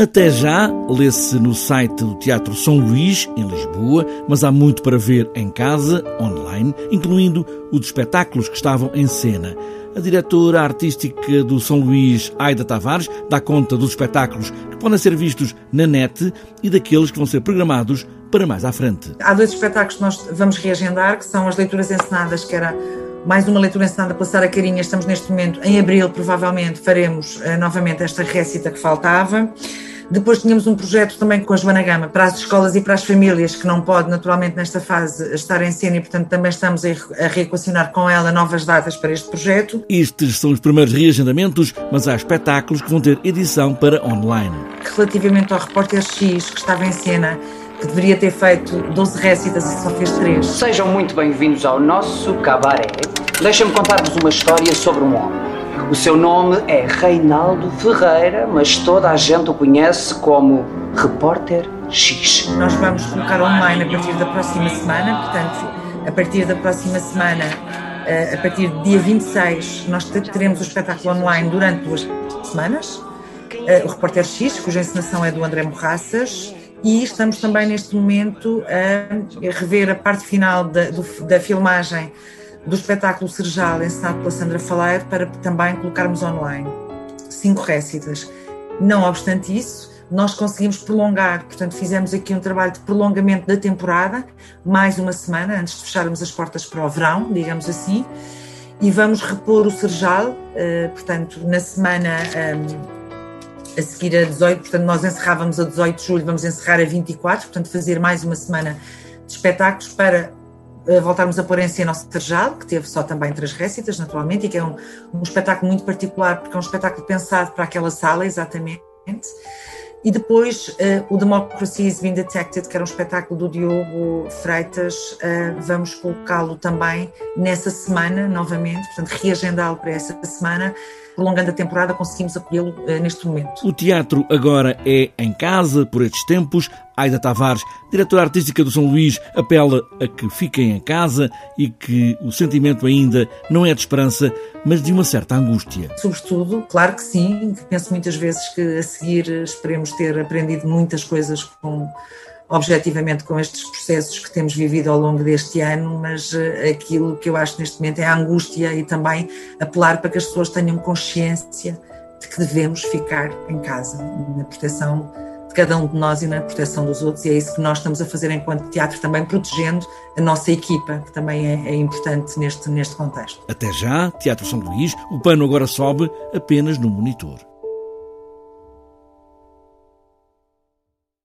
Até já, lê-se no site do Teatro São Luís, em Lisboa, mas há muito para ver em casa, online, incluindo os espetáculos que estavam em cena. A diretora artística do São Luís, Aida Tavares, dá conta dos espetáculos que podem ser vistos na net e daqueles que vão ser programados para mais à frente. Há dois espetáculos que nós vamos reagendar, que são as leituras encenadas, que era mais uma leitura ensinada pela Sara Carinha. Estamos neste momento, em abril, provavelmente faremos uh, novamente esta récita que faltava. Depois tínhamos um projeto também com a Joana Gama para as escolas e para as famílias, que não pode naturalmente nesta fase estar em cena e, portanto, também estamos a reequacionar com ela novas datas para este projeto. Estes são os primeiros reagendamentos, mas há espetáculos que vão ter edição para online. Relativamente ao Repórter X, que estava em cena, que deveria ter feito 12 récitas e só fez 3. Sejam muito bem-vindos ao nosso cabaré. Deixa-me contar-vos uma história sobre um homem. O seu nome é Reinaldo Ferreira, mas toda a gente o conhece como Repórter X. Nós vamos colocar online a partir da próxima semana, portanto, a partir da próxima semana, eh, a partir do dia 26, nós teremos o espetáculo online durante duas semanas. Eh, o Repórter X, cuja encenação é do André Morraças, e estamos também neste momento a rever a parte final da, do, da filmagem do espetáculo Serjal encenado pela Sandra Faleiro para também colocarmos online cinco récitas. Não obstante isso, nós conseguimos prolongar, portanto fizemos aqui um trabalho de prolongamento da temporada, mais uma semana antes de fecharmos as portas para o verão, digamos assim, e vamos repor o Serjal, eh, portanto na semana ehm, a seguir a 18, portanto nós encerrávamos a 18 de julho, vamos encerrar a 24, portanto fazer mais uma semana de espetáculos para uh, voltarmos a pôr em cena o Serjal, que teve só também três récitas, naturalmente, e que é um, um espetáculo muito particular, porque é um espetáculo pensado para aquela sala, exatamente. E depois uh, o Democracy is Being Detected, que era um espetáculo do Diogo Freitas, uh, vamos colocá-lo também nessa semana, novamente, portanto, reagendá-lo para essa semana, prolongando a temporada, conseguimos acolhê-lo uh, neste momento. O teatro agora é em casa por estes tempos. Aida Tavares, diretora artística do São Luís, apela a que fiquem em casa e que o sentimento ainda não é de esperança, mas de uma certa angústia. Sobretudo, claro que sim, penso muitas vezes que a seguir esperemos ter aprendido muitas coisas com objetivamente com estes processos que temos vivido ao longo deste ano, mas eh, aquilo que eu acho neste momento é a angústia e também apelar para que as pessoas tenham consciência de que devemos ficar em casa, na proteção cada um de nós e na proteção dos outros, e é isso que nós estamos a fazer enquanto teatro, também protegendo a nossa equipa, que também é, é importante neste, neste contexto. Até já, Teatro São Luís, o pano agora sobe apenas no monitor.